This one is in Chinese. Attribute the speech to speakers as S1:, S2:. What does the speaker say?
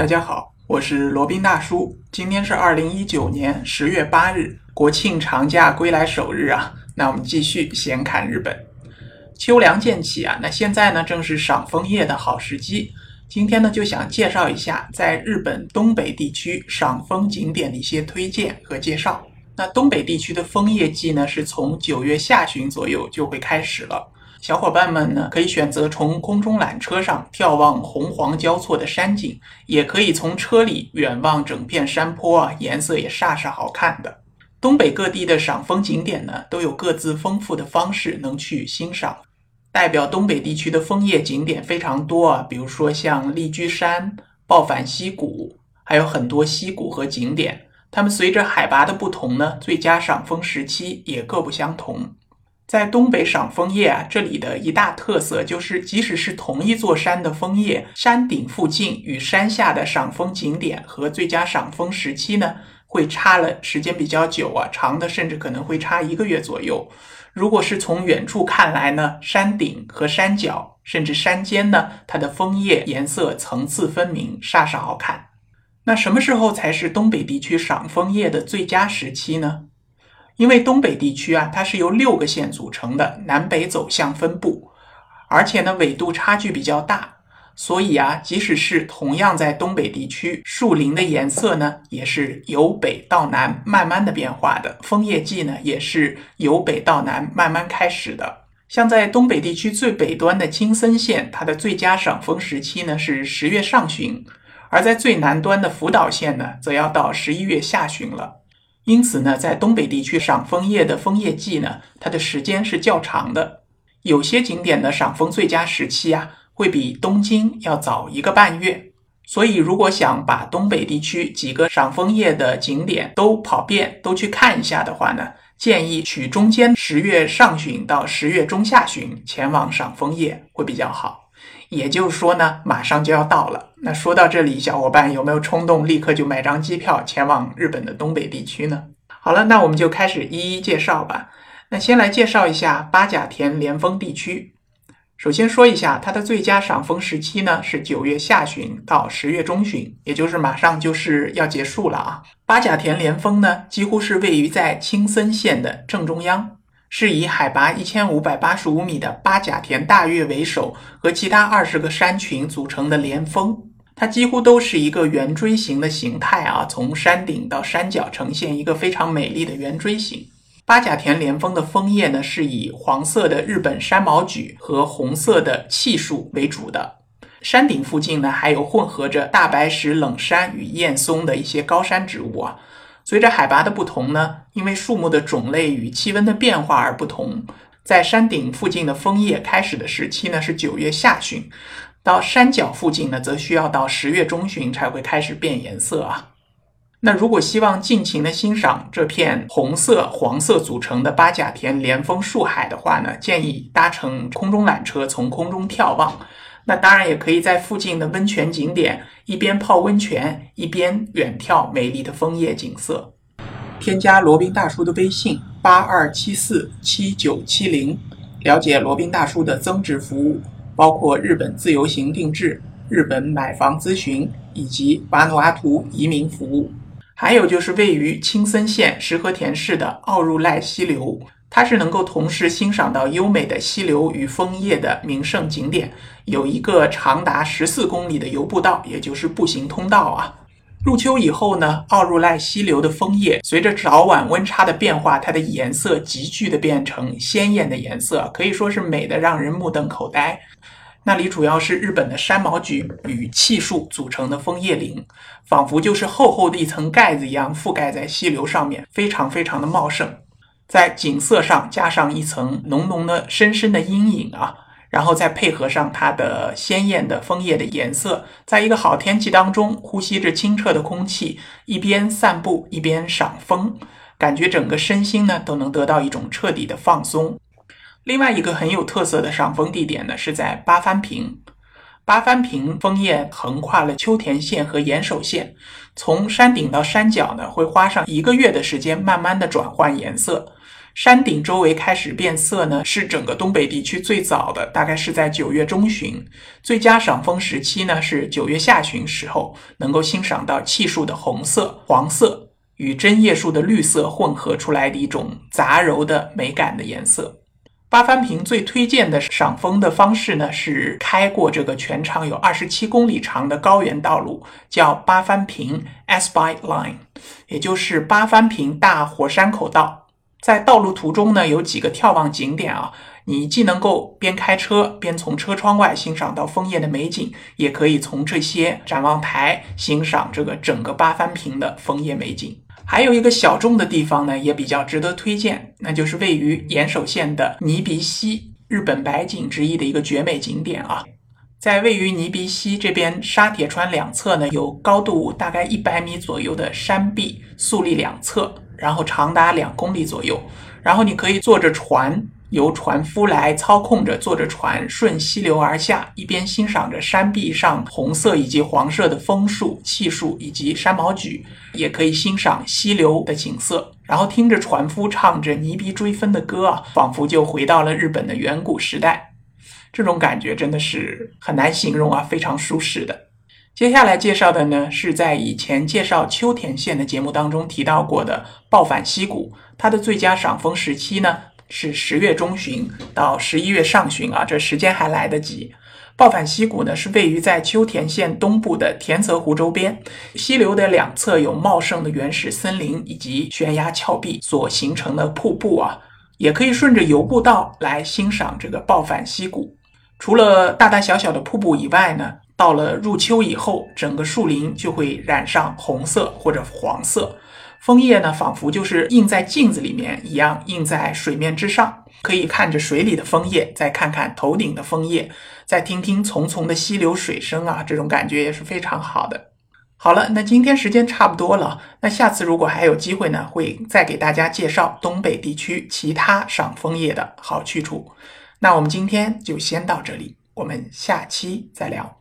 S1: 大家好，我是罗宾大叔。今天是二零一九年十月八日，国庆长假归来首日啊。那我们继续闲侃日本。秋凉渐起啊，那现在呢正是赏枫叶的好时机。今天呢就想介绍一下在日本东北地区赏枫景点的一些推荐和介绍。那东北地区的枫叶季呢是从九月下旬左右就会开始了。小伙伴们呢，可以选择从空中缆车上眺望红黄交错的山景，也可以从车里远望整片山坡啊，颜色也煞是好看的。东北各地的赏枫景点呢，都有各自丰富的方式能去欣赏。代表东北地区的枫叶景点非常多啊，比如说像丽居山、抱返溪谷，还有很多溪谷和景点。它们随着海拔的不同呢，最佳赏枫时期也各不相同。在东北赏枫叶啊，这里的一大特色就是，即使是同一座山的枫叶，山顶附近与山下的赏枫景点和最佳赏枫时期呢，会差了时间比较久啊，长的甚至可能会差一个月左右。如果是从远处看来呢，山顶和山脚甚至山间呢，它的枫叶颜色层次分明，煞是好看。那什么时候才是东北地区赏枫叶的最佳时期呢？因为东北地区啊，它是由六个县组成的，南北走向分布，而且呢纬度差距比较大，所以啊，即使是同样在东北地区，树林的颜色呢也是由北到南慢慢的变化的，枫叶季呢也是由北到南慢慢开始的。像在东北地区最北端的青森县，它的最佳赏枫时期呢是十月上旬，而在最南端的福岛县呢，则要到十一月下旬了。因此呢，在东北地区赏枫叶的枫叶季呢，它的时间是较长的。有些景点的赏枫最佳时期啊，会比东京要早一个半月。所以，如果想把东北地区几个赏枫叶的景点都跑遍、都去看一下的话呢，建议取中间十月上旬到十月中下旬前往赏枫叶会比较好。也就是说呢，马上就要到了。那说到这里，小伙伴有没有冲动立刻就买张机票前往日本的东北地区呢？好了，那我们就开始一一介绍吧。那先来介绍一下八甲田连峰地区。首先说一下它的最佳赏枫时期呢，是九月下旬到十月中旬，也就是马上就是要结束了啊。八甲田连峰呢，几乎是位于在青森县的正中央。是以海拔一千五百八十五米的八甲田大岳为首，和其他二十个山群组成的连峰，它几乎都是一个圆锥形的形态啊，从山顶到山脚呈现一个非常美丽的圆锥形。八甲田连峰的枫叶呢，是以黄色的日本山毛榉和红色的气树为主的，山顶附近呢，还有混合着大白石冷杉与燕松的一些高山植物啊。随着海拔的不同呢，因为树木的种类与气温的变化而不同，在山顶附近的枫叶开始的时期呢是九月下旬，到山脚附近呢则需要到十月中旬才会开始变颜色啊。那如果希望尽情的欣赏这片红色、黄色组成的八甲田连峰树海的话呢，建议搭乘空中缆车从空中眺望。那当然也可以在附近的温泉景点一边泡温泉，一边远眺美丽的枫叶景色。添加罗宾大叔的微信八二七四七九七零，了解罗宾大叔的增值服务，包括日本自由行定制、日本买房咨询以及瓦努阿图移民服务。还有就是位于青森县石河田市的奥入濑溪流。它是能够同时欣赏到优美的溪流与枫叶的名胜景点，有一个长达十四公里的游步道，也就是步行通道啊。入秋以后呢，奥入濑溪流的枫叶随着早晚温差的变化，它的颜色急剧的变成鲜艳的颜色，可以说是美的让人目瞪口呆。那里主要是日本的山毛榉与气树组成的枫叶林，仿佛就是厚厚的一层盖子一样覆盖在溪流上面，非常非常的茂盛。在景色上加上一层浓浓的、深深的阴影啊，然后再配合上它的鲜艳的枫叶的颜色，在一个好天气当中，呼吸着清澈的空气，一边散步一边赏枫，感觉整个身心呢都能得到一种彻底的放松。另外一个很有特色的赏枫地点呢，是在八幡平。八幡平枫叶横跨了秋田县和岩手县，从山顶到山脚呢，会花上一个月的时间，慢慢的转换颜色。山顶周围开始变色呢，是整个东北地区最早的，大概是在九月中旬。最佳赏枫时期呢是九月下旬时候，能够欣赏到气树的红色、黄色与针叶树的绿色混合出来的一种杂糅的美感的颜色。八幡平最推荐的赏枫的方式呢，是开过这个全长有二十七公里长的高原道路，叫八幡平 Asbite Line，也就是八幡平大火山口道。在道路途中呢，有几个眺望景点啊，你既能够边开车边从车窗外欣赏到枫叶的美景，也可以从这些展望台欣赏这个整个八幡平的枫叶美景。还有一个小众的地方呢，也比较值得推荐，那就是位于岩手县的尼鼻溪，日本百景之一的一个绝美景点啊。在位于尼鼻溪这边沙铁川两侧呢，有高度大概一百米左右的山壁肃立两侧，然后长达两公里左右，然后你可以坐着船。由船夫来操控着，坐着船顺溪流而下，一边欣赏着山壁上红色以及黄色的枫树、气树以及山毛榉，也可以欣赏溪流的景色，然后听着船夫唱着泥鼻追风的歌啊，仿佛就回到了日本的远古时代。这种感觉真的是很难形容啊，非常舒适的。接下来介绍的呢，是在以前介绍秋田县的节目当中提到过的抱反溪谷，它的最佳赏枫时期呢。是十月中旬到十一月上旬啊，这时间还来得及。抱反溪谷呢，是位于在秋田县东部的田泽湖周边，溪流的两侧有茂盛的原始森林以及悬崖峭壁所形成的瀑布啊，也可以顺着游步道来欣赏这个抱反溪谷。除了大大小小的瀑布以外呢，到了入秋以后，整个树林就会染上红色或者黄色。枫叶呢，仿佛就是映在镜子里面一样，映在水面之上。可以看着水里的枫叶，再看看头顶的枫叶，再听听淙淙的溪流水声啊，这种感觉也是非常好的。好了，那今天时间差不多了，那下次如果还有机会呢，会再给大家介绍东北地区其他赏枫叶的好去处。那我们今天就先到这里，我们下期再聊。